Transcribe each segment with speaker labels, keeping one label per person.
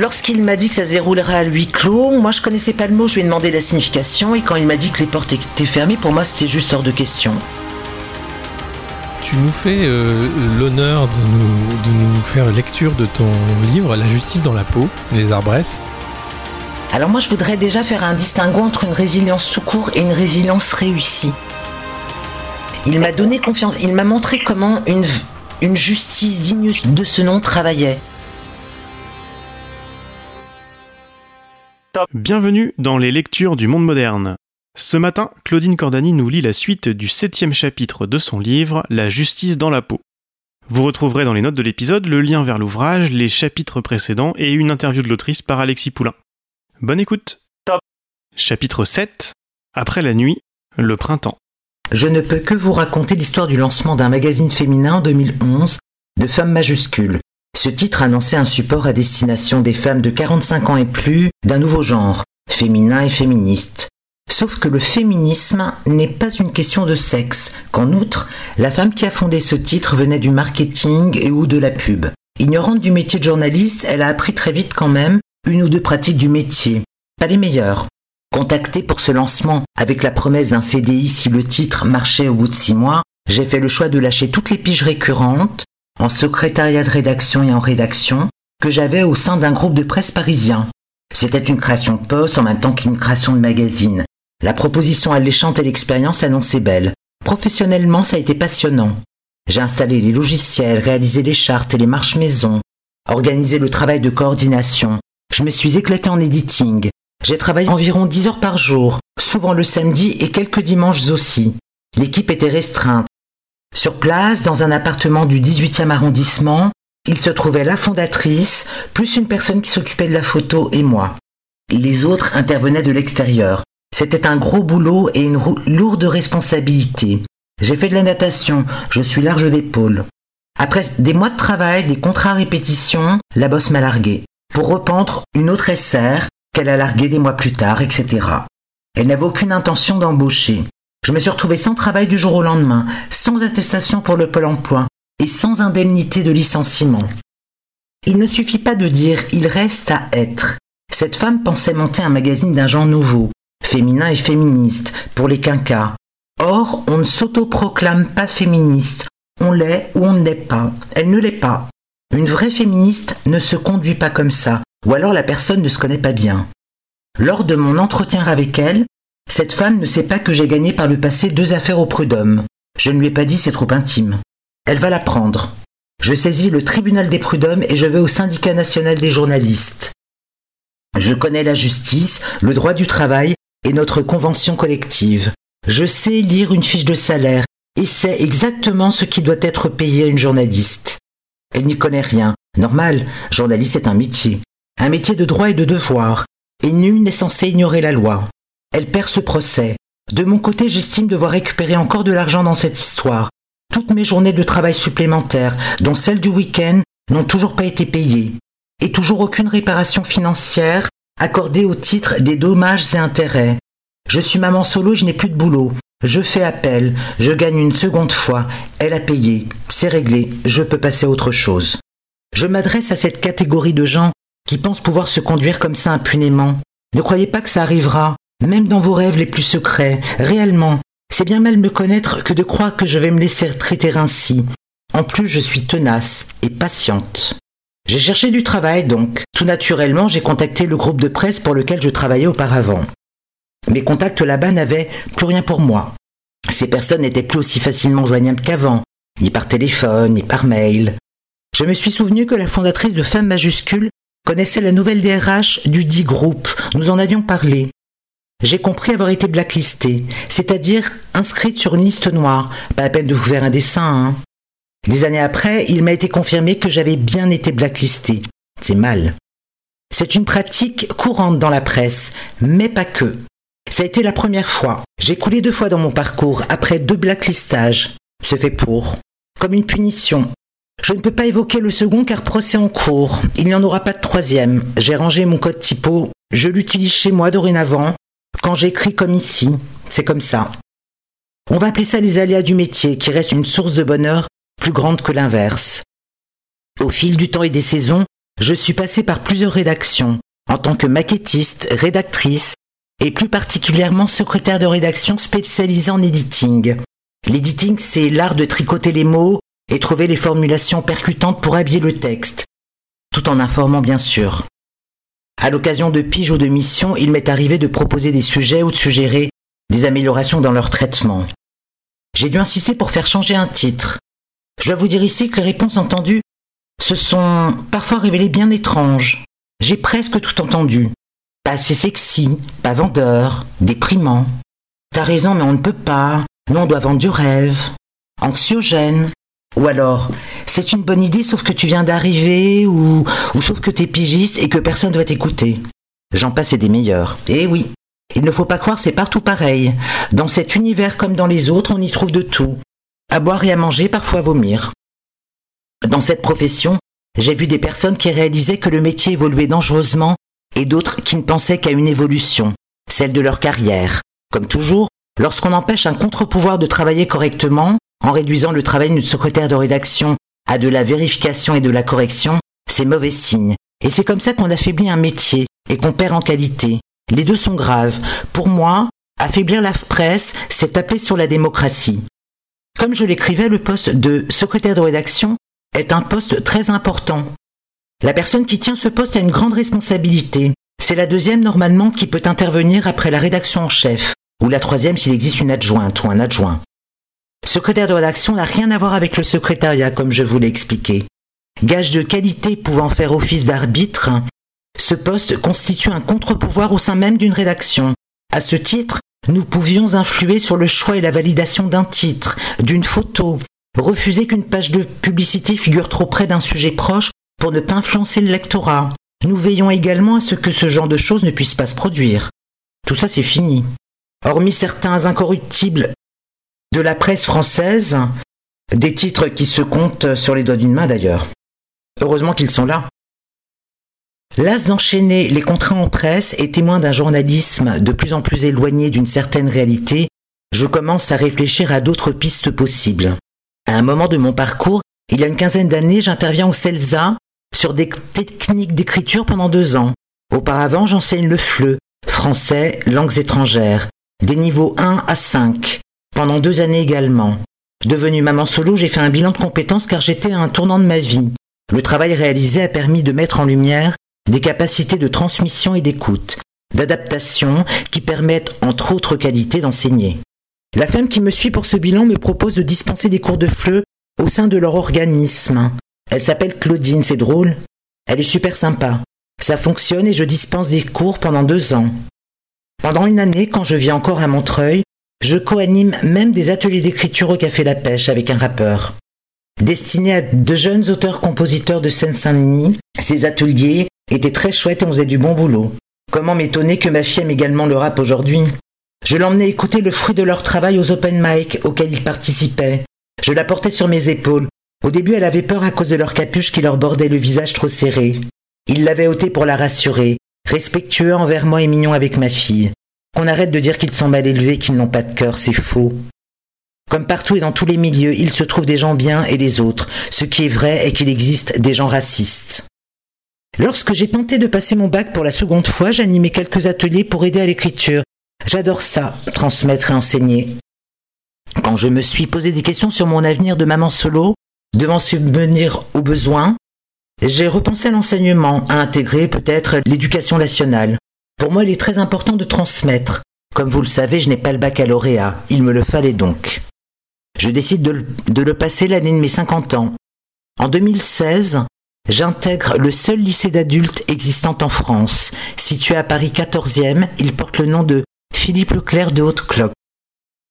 Speaker 1: Lorsqu'il m'a dit que ça se déroulerait à huis clos, moi je connaissais pas le mot, je lui ai demandé la signification et quand il m'a dit que les portes étaient fermées, pour moi c'était juste hors de question.
Speaker 2: Tu nous fais euh, l'honneur de nous, de nous faire lecture de ton livre La justice dans la peau, les arbresses.
Speaker 1: Alors moi je voudrais déjà faire un distinguo entre une résilience tout court et une résilience réussie. Il m'a donné confiance, il m'a montré comment une, une justice digne de ce nom travaillait.
Speaker 3: Bienvenue dans les lectures du monde moderne. Ce matin, Claudine Cordani nous lit la suite du septième chapitre de son livre La justice dans la peau. Vous retrouverez dans les notes de l'épisode le lien vers l'ouvrage, les chapitres précédents et une interview de l'autrice par Alexis Poulain. Bonne écoute
Speaker 4: Top
Speaker 3: Chapitre 7 Après la nuit, le printemps.
Speaker 1: Je ne peux que vous raconter l'histoire du lancement d'un magazine féminin en 2011 de Femmes majuscules. Ce titre annonçait un support à destination des femmes de 45 ans et plus d'un nouveau genre, féminin et féministe. Sauf que le féminisme n'est pas une question de sexe, qu'en outre, la femme qui a fondé ce titre venait du marketing et ou de la pub. Ignorante du métier de journaliste, elle a appris très vite quand même une ou deux pratiques du métier. Pas les meilleures. Contactée pour ce lancement avec la promesse d'un CDI si le titre marchait au bout de six mois, j'ai fait le choix de lâcher toutes les piges récurrentes, en secrétariat de rédaction et en rédaction, que j'avais au sein d'un groupe de presse parisien. C'était une création de poste en même temps qu'une création de magazine. La proposition alléchante et l'expérience annonçaient belle. Professionnellement, ça a été passionnant. J'ai installé les logiciels, réalisé les chartes et les marches maison, organisé le travail de coordination. Je me suis éclaté en editing. J'ai travaillé environ 10 heures par jour, souvent le samedi et quelques dimanches aussi. L'équipe était restreinte. Sur place, dans un appartement du 18e arrondissement, il se trouvait la fondatrice, plus une personne qui s'occupait de la photo et moi. Les autres intervenaient de l'extérieur. C'était un gros boulot et une lourde responsabilité. J'ai fait de la natation, je suis large d'épaule. Après des mois de travail, des contrats à répétition, la bosse m'a largué. Pour rependre une autre SR qu'elle a largué des mois plus tard, etc. Elle n'avait aucune intention d'embaucher. Je me suis retrouvé sans travail du jour au lendemain, sans attestation pour le pôle emploi et sans indemnité de licenciement. Il ne suffit pas de dire il reste à être. Cette femme pensait monter un magazine d'un genre nouveau, féminin et féministe, pour les quinquas. Or, on ne s'autoproclame pas féministe. On l'est ou on ne l'est pas. Elle ne l'est pas. Une vraie féministe ne se conduit pas comme ça, ou alors la personne ne se connaît pas bien. Lors de mon entretien avec elle, cette femme ne sait pas que j'ai gagné par le passé deux affaires au prud'homme. Je ne lui ai pas dit c'est trop intime. Elle va l'apprendre. Je saisis le tribunal des prud'hommes et je vais au syndicat national des journalistes. Je connais la justice, le droit du travail et notre convention collective. Je sais lire une fiche de salaire et sais exactement ce qui doit être payé à une journaliste. Elle n'y connaît rien. Normal, journaliste est un métier. Un métier de droit et de devoir. Et nul n'est censé ignorer la loi. Elle perd ce procès. De mon côté, j'estime devoir récupérer encore de l'argent dans cette histoire. Toutes mes journées de travail supplémentaires, dont celles du week-end, n'ont toujours pas été payées. Et toujours aucune réparation financière accordée au titre des dommages et intérêts. Je suis maman solo, je n'ai plus de boulot. Je fais appel, je gagne une seconde fois, elle a payé, c'est réglé, je peux passer à autre chose. Je m'adresse à cette catégorie de gens qui pensent pouvoir se conduire comme ça impunément. Ne croyez pas que ça arrivera, même dans vos rêves les plus secrets, réellement. C'est bien mal me connaître que de croire que je vais me laisser traiter ainsi. En plus, je suis tenace et patiente. J'ai cherché du travail donc. Tout naturellement, j'ai contacté le groupe de presse pour lequel je travaillais auparavant. Mes contacts là-bas n'avaient plus rien pour moi. Ces personnes n'étaient plus aussi facilement joignables qu'avant, ni par téléphone, ni par mail. Je me suis souvenu que la fondatrice de Femmes majuscules connaissait la nouvelle DRH du dit groupe. Nous en avions parlé. J'ai compris avoir été blacklistée, c'est-à-dire inscrite sur une liste noire. Pas la peine de vous faire un dessin, hein. Des années après, il m'a été confirmé que j'avais bien été blacklistée. C'est mal. C'est une pratique courante dans la presse, mais pas que. Ça a été la première fois. J'ai coulé deux fois dans mon parcours après deux blacklistages. C'est fait pour. Comme une punition. Je ne peux pas évoquer le second car procès en cours. Il n'y en aura pas de troisième. J'ai rangé mon code typo. Je l'utilise chez moi dorénavant. Quand j'écris comme ici. C'est comme ça. On va appeler ça les aléas du métier qui reste une source de bonheur plus grande que l'inverse. Au fil du temps et des saisons, je suis passée par plusieurs rédactions, en tant que maquettiste, rédactrice, et plus particulièrement secrétaire de rédaction spécialisée en editing. L'editing, c'est l'art de tricoter les mots et trouver les formulations percutantes pour habiller le texte, tout en informant bien sûr. À l'occasion de piges ou de missions, il m'est arrivé de proposer des sujets ou de suggérer des améliorations dans leur traitement. J'ai dû insister pour faire changer un titre. Je dois vous dire ici que les réponses entendues se sont parfois révélées bien étranges. J'ai presque tout entendu. Pas assez sexy, pas vendeur, déprimant. T'as raison, mais on ne peut pas. Nous, on doit vendre du rêve. Anxiogène. Ou alors, c'est une bonne idée sauf que tu viens d'arriver ou, ou sauf que t'es pigiste et que personne ne va t'écouter. J'en passe et des meilleurs. Eh oui. Il ne faut pas croire c'est partout pareil. Dans cet univers comme dans les autres, on y trouve de tout. À boire et à manger, parfois vomir. Dans cette profession, j'ai vu des personnes qui réalisaient que le métier évoluait dangereusement et d'autres qui ne pensaient qu'à une évolution, celle de leur carrière. Comme toujours, lorsqu'on empêche un contre-pouvoir de travailler correctement, en réduisant le travail d'une secrétaire de rédaction à de la vérification et de la correction, c'est mauvais signe. Et c'est comme ça qu'on affaiblit un métier et qu'on perd en qualité. Les deux sont graves. Pour moi, affaiblir la presse, c'est taper sur la démocratie. Comme je l'écrivais, le poste de secrétaire de rédaction est un poste très important. La personne qui tient ce poste a une grande responsabilité. C'est la deuxième normalement qui peut intervenir après la rédaction en chef, ou la troisième s'il existe une adjointe ou un adjoint. Secrétaire de rédaction n'a rien à voir avec le secrétariat, comme je vous l'ai expliqué. Gage de qualité pouvant faire office d'arbitre, ce poste constitue un contre-pouvoir au sein même d'une rédaction. À ce titre, nous pouvions influer sur le choix et la validation d'un titre, d'une photo, refuser qu'une page de publicité figure trop près d'un sujet proche pour ne pas influencer le lectorat. Nous veillons également à ce que ce genre de choses ne puisse pas se produire. Tout ça, c'est fini. Hormis certains incorruptibles de la presse française, des titres qui se comptent sur les doigts d'une main d'ailleurs. Heureusement qu'ils sont là. Las d'enchaîner les contrats en presse et témoin d'un journalisme de plus en plus éloigné d'une certaine réalité, je commence à réfléchir à d'autres pistes possibles. À un moment de mon parcours, il y a une quinzaine d'années, j'interviens au CELSA sur des techniques d'écriture pendant deux ans. Auparavant, j'enseigne le FLE, français, langues étrangères, des niveaux 1 à 5, pendant deux années également. Devenu maman solo, j'ai fait un bilan de compétences car j'étais à un tournant de ma vie. Le travail réalisé a permis de mettre en lumière des capacités de transmission et d'écoute, d'adaptation qui permettent, entre autres qualités, d'enseigner. La femme qui me suit pour ce bilan me propose de dispenser des cours de FLE au sein de leur organisme. Elle s'appelle Claudine, c'est drôle. Elle est super sympa. Ça fonctionne et je dispense des cours pendant deux ans. Pendant une année, quand je vis encore à Montreuil, je coanime même des ateliers d'écriture au Café La Pêche avec un rappeur. Destinés à de jeunes auteurs-compositeurs de Seine-Saint-Denis, ces ateliers étaient très chouettes et on faisait du bon boulot. Comment m'étonner que ma fille aime également le rap aujourd'hui? Je l'emmenais écouter le fruit de leur travail aux open mic auxquels ils participaient. Je la portais sur mes épaules. Au début, elle avait peur à cause de leur capuche qui leur bordait le visage trop serré. Il l'avait ôté pour la rassurer, respectueux envers moi et mignon avec ma fille. Qu'on arrête de dire qu'ils sont mal élevés, qu'ils n'ont pas de cœur, c'est faux. Comme partout et dans tous les milieux, il se trouve des gens bien et les autres. Ce qui est vrai est qu'il existe des gens racistes. Lorsque j'ai tenté de passer mon bac pour la seconde fois, j'animais quelques ateliers pour aider à l'écriture. J'adore ça, transmettre et enseigner. Quand je me suis posé des questions sur mon avenir de maman solo, devant subvenir aux besoins, j'ai repensé à l'enseignement, à intégrer peut-être l'éducation nationale. Pour moi, il est très important de transmettre. Comme vous le savez, je n'ai pas le baccalauréat, il me le fallait donc. Je décide de le, passer l'année de mes 50 ans. En 2016, J'intègre le seul lycée d'adultes existant en France. Situé à Paris 14e, il porte le nom de Philippe Leclerc de Haute-Cloque.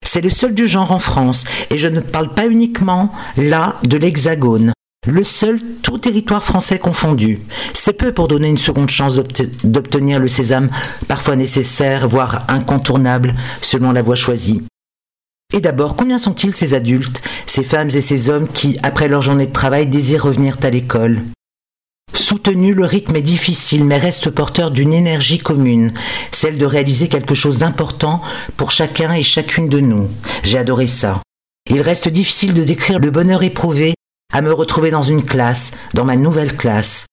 Speaker 1: C'est le seul du genre en France, et je ne parle pas uniquement, là, de l'Hexagone. Le seul, tout territoire français confondu. C'est peu pour donner une seconde chance d'obtenir le sésame, parfois nécessaire, voire incontournable, selon la voie choisie. Et d'abord, combien sont-ils ces adultes, ces femmes et ces hommes qui, après leur journée de travail, désirent revenir à l'école? Soutenu, le rythme est difficile mais reste porteur d'une énergie commune, celle de réaliser quelque chose d'important pour chacun et chacune de nous. J'ai adoré ça. Il reste difficile de décrire le bonheur éprouvé à me retrouver dans une classe, dans ma nouvelle classe.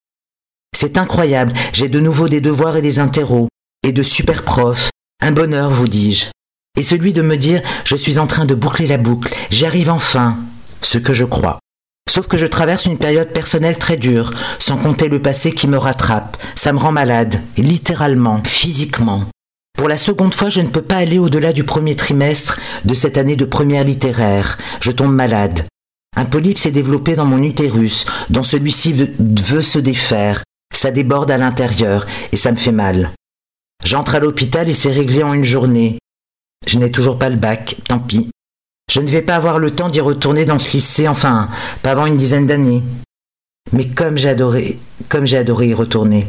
Speaker 1: C'est incroyable, j'ai de nouveau des devoirs et des interros, et de super profs, un bonheur, vous dis-je. Et celui de me dire, je suis en train de boucler la boucle, j'y arrive enfin, ce que je crois. Sauf que je traverse une période personnelle très dure, sans compter le passé qui me rattrape. Ça me rend malade, littéralement, physiquement. Pour la seconde fois, je ne peux pas aller au-delà du premier trimestre de cette année de première littéraire. Je tombe malade. Un polype s'est développé dans mon utérus, dont celui-ci veut se défaire. Ça déborde à l'intérieur, et ça me fait mal. J'entre à l'hôpital et c'est réglé en une journée. Je n'ai toujours pas le bac, tant pis. Je ne vais pas avoir le temps d'y retourner dans ce lycée, enfin, pas avant une dizaine d'années. Mais comme j'ai adoré, comme j'ai adoré y retourner.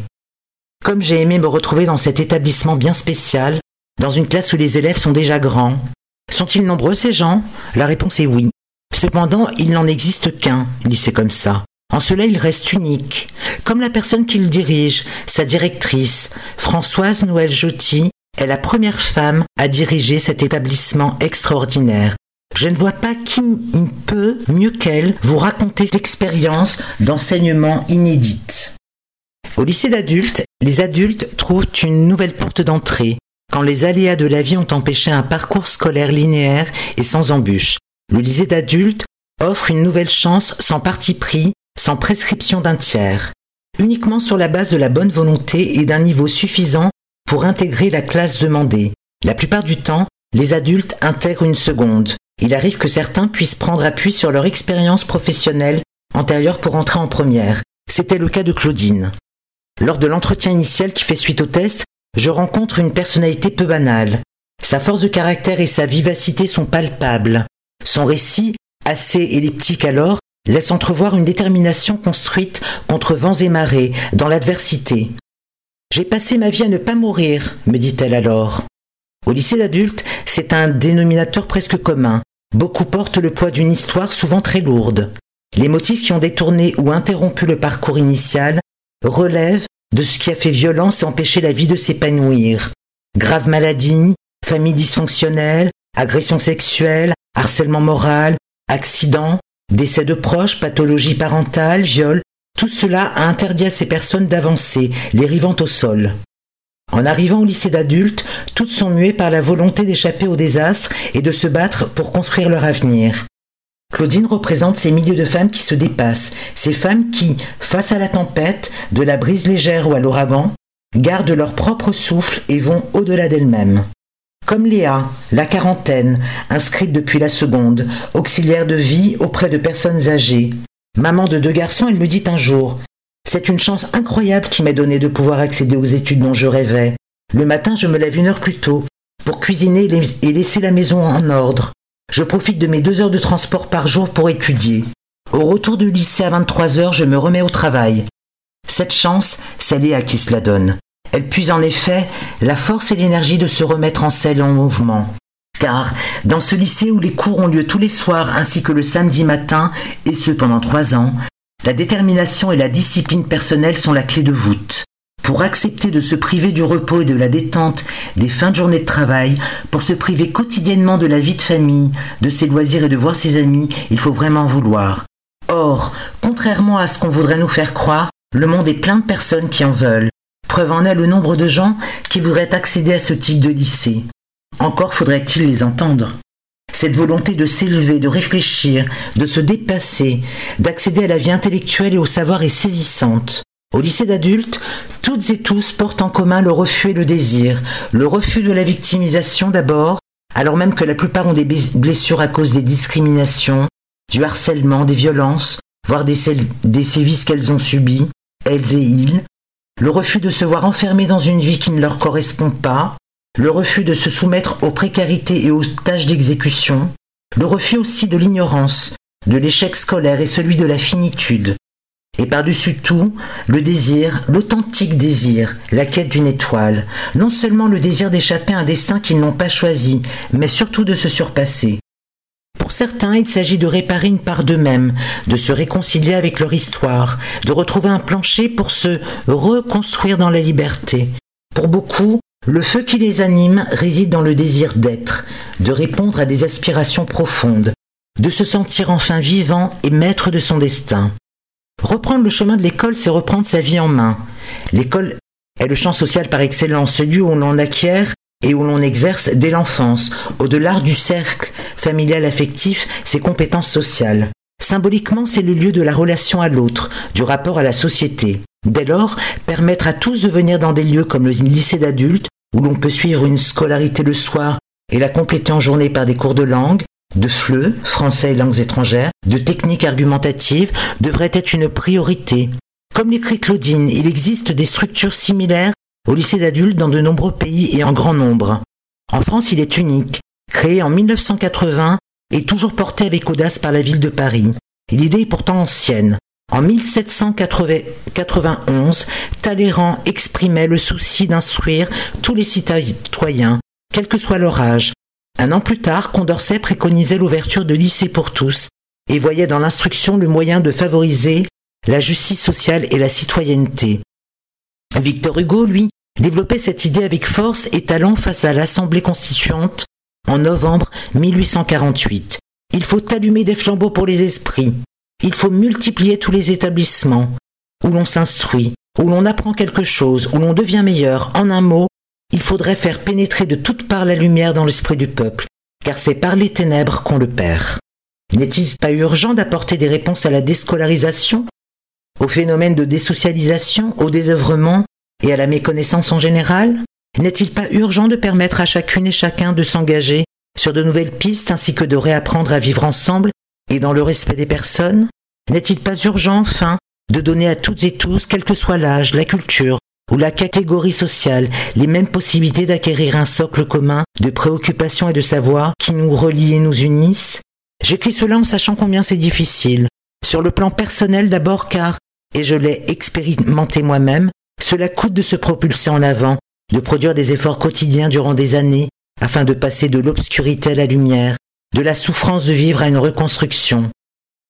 Speaker 1: Comme j'ai aimé me retrouver dans cet établissement bien spécial, dans une classe où les élèves sont déjà grands. Sont-ils nombreux ces gens? La réponse est oui. Cependant, il n'en existe qu'un, lycée comme ça. En cela, il reste unique. Comme la personne qui le dirige, sa directrice, Françoise Noël Joty, est la première femme à diriger cet établissement extraordinaire. Je ne vois pas qui peut, mieux qu'elle, vous raconter cette expérience d'enseignement inédite. Au lycée d'adultes, les adultes trouvent une nouvelle porte d'entrée quand les aléas de la vie ont empêché un parcours scolaire linéaire et sans embûches. Le lycée d'adultes offre une nouvelle chance sans parti pris, sans prescription d'un tiers, uniquement sur la base de la bonne volonté et d'un niveau suffisant pour intégrer la classe demandée. La plupart du temps, les adultes intègrent une seconde. Il arrive que certains puissent prendre appui sur leur expérience professionnelle antérieure pour entrer en première. C'était le cas de Claudine. Lors de l'entretien initial qui fait suite au test, je rencontre une personnalité peu banale. Sa force de caractère et sa vivacité sont palpables. Son récit, assez elliptique alors, laisse entrevoir une détermination construite contre vents et marées, dans l'adversité. J'ai passé ma vie à ne pas mourir, me dit-elle alors. Au lycée d'adultes, c'est un dénominateur presque commun. Beaucoup portent le poids d'une histoire souvent très lourde. Les motifs qui ont détourné ou interrompu le parcours initial relève de ce qui a fait violence et empêché la vie de s'épanouir. Grave maladie, famille dysfonctionnelle, agression sexuelle, harcèlement moral, accident, décès de proches, pathologie parentale, viol, tout cela a interdit à ces personnes d'avancer, les rivant au sol. En arrivant au lycée d'adultes, toutes sont muées par la volonté d'échapper au désastre et de se battre pour construire leur avenir. Claudine représente ces milieux de femmes qui se dépassent, ces femmes qui, face à la tempête, de la brise légère ou à l'ouragan, gardent leur propre souffle et vont au-delà d'elles-mêmes. Comme Léa, la quarantaine, inscrite depuis la seconde, auxiliaire de vie auprès de personnes âgées. Maman de deux garçons, elle me dit un jour C'est une chance incroyable qui m'est donnée de pouvoir accéder aux études dont je rêvais. Le matin, je me lève une heure plus tôt pour cuisiner et laisser la maison en ordre. Je profite de mes deux heures de transport par jour pour étudier. Au retour du lycée à 23 heures, je me remets au travail. Cette chance, c'est Léa qui se la donne. Elle puise en effet la force et l'énergie de se remettre en selle en mouvement. Car, dans ce lycée où les cours ont lieu tous les soirs ainsi que le samedi matin, et ce pendant trois ans, la détermination et la discipline personnelle sont la clé de voûte pour accepter de se priver du repos et de la détente des fins de journée de travail, pour se priver quotidiennement de la vie de famille, de ses loisirs et de voir ses amis, il faut vraiment vouloir. Or, contrairement à ce qu'on voudrait nous faire croire, le monde est plein de personnes qui en veulent. Preuve en est le nombre de gens qui voudraient accéder à ce type de lycée. Encore faudrait-il les entendre. Cette volonté de s'élever, de réfléchir, de se dépasser, d'accéder à la vie intellectuelle et au savoir est saisissante. Au lycée d'adultes, toutes et tous portent en commun le refus et le désir, le refus de la victimisation d'abord, alors même que la plupart ont des blessures à cause des discriminations, du harcèlement, des violences, voire des, des sévices qu'elles ont subis, elles et ils, le refus de se voir enfermés dans une vie qui ne leur correspond pas, le refus de se soumettre aux précarités et aux tâches d'exécution, le refus aussi de l'ignorance, de l'échec scolaire et celui de la finitude, et par-dessus tout, le désir, l'authentique désir, la quête d'une étoile, non seulement le désir d'échapper à un destin qu'ils n'ont pas choisi, mais surtout de se surpasser. Pour certains, il s'agit de réparer une part d'eux-mêmes, de se réconcilier avec leur histoire, de retrouver un plancher pour se reconstruire dans la liberté. Pour beaucoup, le feu qui les anime réside dans le désir d'être, de répondre à des aspirations profondes, de se sentir enfin vivant et maître de son destin. Reprendre le chemin de l'école, c'est reprendre sa vie en main. L'école est le champ social par excellence, celui où l'on acquiert et où l'on exerce dès l'enfance, au-delà du cercle familial affectif, ses compétences sociales. Symboliquement, c'est le lieu de la relation à l'autre, du rapport à la société. Dès lors, permettre à tous de venir dans des lieux comme le lycée d'adultes, où l'on peut suivre une scolarité le soir et la compléter en journée par des cours de langue, de FLE, français et langues étrangères, de techniques argumentatives, devrait être une priorité. Comme l'écrit Claudine, il existe des structures similaires au lycée d'adultes dans de nombreux pays et en grand nombre. En France, il est unique. Créé en 1980 et toujours porté avec audace par la ville de Paris. L'idée est pourtant ancienne. En 1791, Talleyrand exprimait le souci d'instruire tous les citoyens, quel que soit leur âge. Un an plus tard, Condorcet préconisait l'ouverture de lycées pour tous et voyait dans l'instruction le moyen de favoriser la justice sociale et la citoyenneté. Victor Hugo, lui, développait cette idée avec force et talent face à l'Assemblée constituante en novembre 1848. Il faut allumer des flambeaux pour les esprits. Il faut multiplier tous les établissements où l'on s'instruit, où l'on apprend quelque chose, où l'on devient meilleur. En un mot, il faudrait faire pénétrer de toutes parts la lumière dans l'esprit du peuple, car c'est par les ténèbres qu'on le perd. N'est-il pas urgent d'apporter des réponses à la déscolarisation, au phénomène de désocialisation, au désœuvrement et à la méconnaissance en général N'est-il pas urgent de permettre à chacune et chacun de s'engager sur de nouvelles pistes ainsi que de réapprendre à vivre ensemble et dans le respect des personnes? N'est-il pas urgent, enfin, de donner à toutes et tous, quel que soit l'âge, la culture ou la catégorie sociale, les mêmes possibilités d'acquérir un socle commun de préoccupations et de savoir qui nous relient et nous unissent? J'écris cela en sachant combien c'est difficile. Sur le plan personnel d'abord car, et je l'ai expérimenté moi-même, cela coûte de se propulser en avant, de produire des efforts quotidiens durant des années, afin de passer de l'obscurité à la lumière, de la souffrance de vivre à une reconstruction.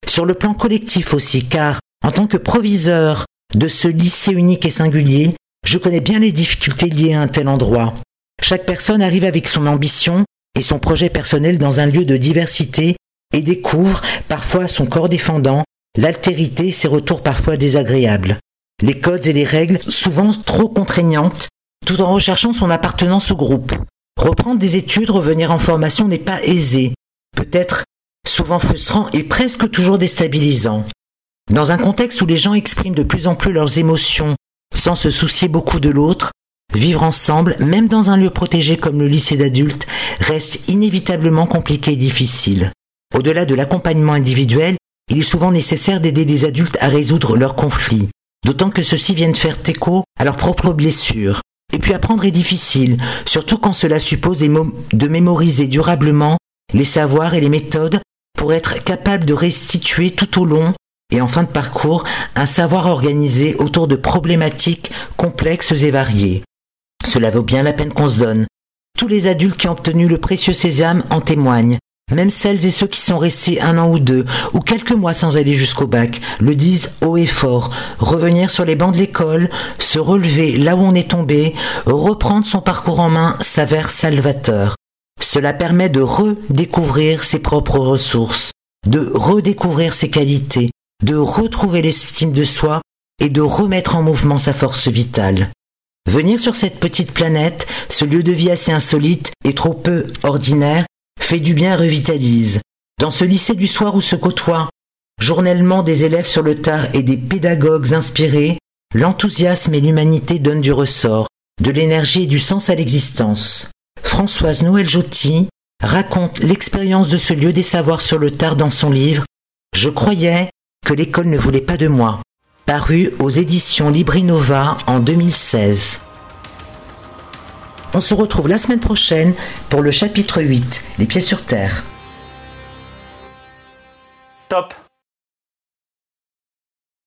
Speaker 1: Sur le plan collectif aussi, car, en tant que proviseur de ce lycée unique et singulier, je connais bien les difficultés liées à un tel endroit. Chaque personne arrive avec son ambition et son projet personnel dans un lieu de diversité et découvre, parfois son corps défendant, l'altérité et ses retours parfois désagréables. Les codes et les règles, souvent trop contraignantes, tout en recherchant son appartenance au groupe. Reprendre des études, revenir en formation n'est pas aisé, peut-être souvent frustrant et presque toujours déstabilisant. Dans un contexte où les gens expriment de plus en plus leurs émotions sans se soucier beaucoup de l'autre, vivre ensemble, même dans un lieu protégé comme le lycée d'adultes, reste inévitablement compliqué et difficile. Au-delà de l'accompagnement individuel, il est souvent nécessaire d'aider les adultes à résoudre leurs conflits, d'autant que ceux-ci viennent faire écho à leurs propres blessures. Et puis apprendre est difficile, surtout quand cela suppose de mémoriser durablement les savoirs et les méthodes pour être capable de restituer tout au long et en fin de parcours un savoir organisé autour de problématiques complexes et variées. Cela vaut bien la peine qu'on se donne. Tous les adultes qui ont obtenu le précieux sésame en témoignent. Même celles et ceux qui sont restés un an ou deux, ou quelques mois sans aller jusqu'au bac, le disent haut et fort. Revenir sur les bancs de l'école, se relever là où on est tombé, reprendre son parcours en main s'avère salvateur. Cela permet de redécouvrir ses propres ressources, de redécouvrir ses qualités, de retrouver l'estime de soi et de remettre en mouvement sa force vitale. Venir sur cette petite planète, ce lieu de vie assez insolite et trop peu ordinaire, fait du bien revitalise. Dans ce lycée du soir où se côtoient journellement des élèves sur le tard et des pédagogues inspirés, l'enthousiasme et l'humanité donnent du ressort, de l'énergie et du sens à l'existence. Françoise Noël Jotti raconte l'expérience de ce lieu des savoirs sur le tard dans son livre Je croyais que l'école ne voulait pas de moi, paru aux éditions Librinova en 2016. On se retrouve la semaine prochaine pour le chapitre 8, Les pieds sur terre.
Speaker 3: Top